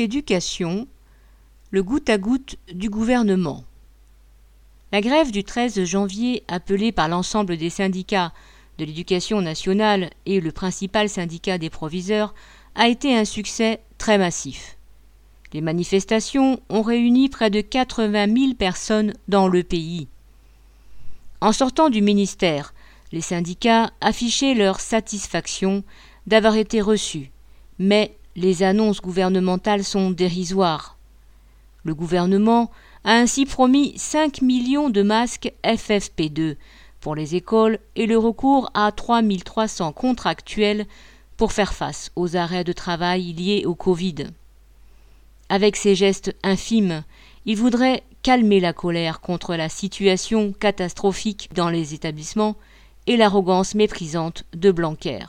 Éducation, le goutte à goutte du gouvernement. La grève du 13 janvier, appelée par l'ensemble des syndicats de l'éducation nationale et le principal syndicat des proviseurs, a été un succès très massif. Les manifestations ont réuni près de 80 000 personnes dans le pays. En sortant du ministère, les syndicats affichaient leur satisfaction d'avoir été reçus, mais les annonces gouvernementales sont dérisoires. Le gouvernement a ainsi promis 5 millions de masques FFP2 pour les écoles et le recours à 3300 contractuels pour faire face aux arrêts de travail liés au Covid. Avec ces gestes infimes, il voudrait calmer la colère contre la situation catastrophique dans les établissements et l'arrogance méprisante de Blanquer.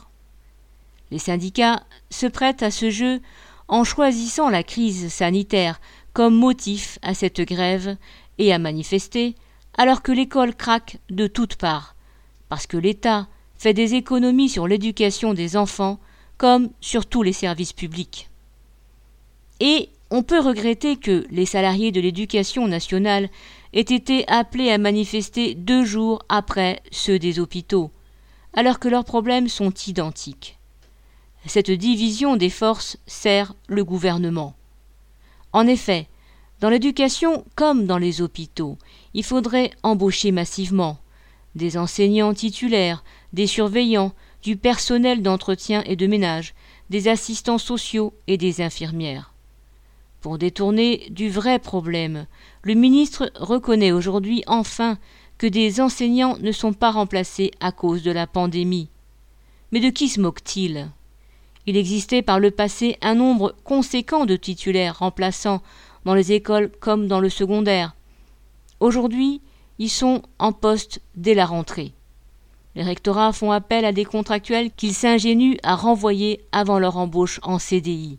Les syndicats se prêtent à ce jeu en choisissant la crise sanitaire comme motif à cette grève et à manifester, alors que l'école craque de toutes parts, parce que l'État fait des économies sur l'éducation des enfants comme sur tous les services publics. Et on peut regretter que les salariés de l'éducation nationale aient été appelés à manifester deux jours après ceux des hôpitaux, alors que leurs problèmes sont identiques. Cette division des forces sert le gouvernement. En effet, dans l'éducation comme dans les hôpitaux, il faudrait embaucher massivement des enseignants titulaires, des surveillants, du personnel d'entretien et de ménage, des assistants sociaux et des infirmières. Pour détourner du vrai problème, le ministre reconnaît aujourd'hui enfin que des enseignants ne sont pas remplacés à cause de la pandémie. Mais de qui se moque-t-il? Il existait par le passé un nombre conséquent de titulaires remplaçants dans les écoles comme dans le secondaire. Aujourd'hui, ils sont en poste dès la rentrée. Les rectorats font appel à des contractuels qu'ils s'ingénuent à renvoyer avant leur embauche en CDI.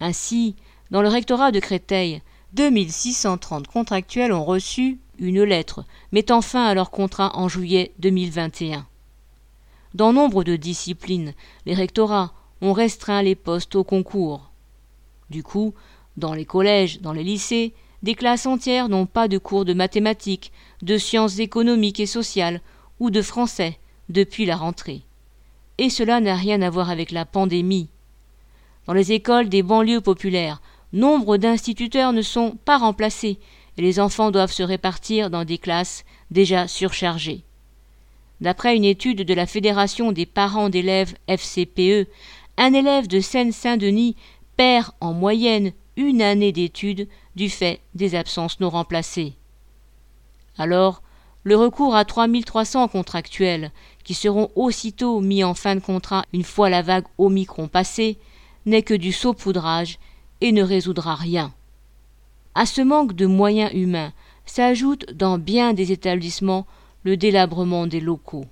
Ainsi, dans le rectorat de Créteil, 2630 contractuels ont reçu une lettre mettant fin à leur contrat en juillet 2021. Dans nombre de disciplines, les rectorats ont restreint les postes au concours. Du coup, dans les collèges, dans les lycées, des classes entières n'ont pas de cours de mathématiques, de sciences économiques et sociales ou de français depuis la rentrée. Et cela n'a rien à voir avec la pandémie. Dans les écoles des banlieues populaires, nombre d'instituteurs ne sont pas remplacés et les enfants doivent se répartir dans des classes déjà surchargées. D'après une étude de la Fédération des parents d'élèves FCPE, un élève de Seine-Saint-Denis perd en moyenne une année d'études du fait des absences non remplacées. Alors, le recours à 3300 contractuels, qui seront aussitôt mis en fin de contrat une fois la vague Omicron passée, n'est que du saupoudrage et ne résoudra rien. À ce manque de moyens humains s'ajoute dans bien des établissements le délabrement des locaux.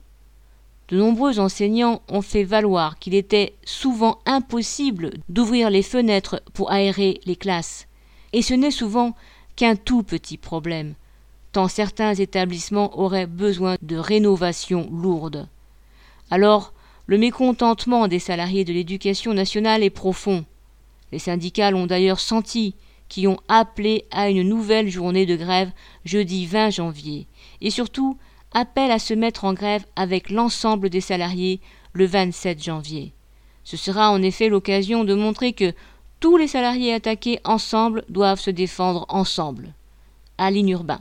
De nombreux enseignants ont fait valoir qu'il était souvent impossible d'ouvrir les fenêtres pour aérer les classes, et ce n'est souvent qu'un tout petit problème, tant certains établissements auraient besoin de rénovations lourdes. Alors, le mécontentement des salariés de l'éducation nationale est profond. Les syndicats l'ont d'ailleurs senti, qui ont appelé à une nouvelle journée de grève jeudi 20 janvier, et surtout appelle à se mettre en grève avec l'ensemble des salariés le 27 janvier. Ce sera en effet l'occasion de montrer que tous les salariés attaqués ensemble doivent se défendre ensemble. Aline Urbain.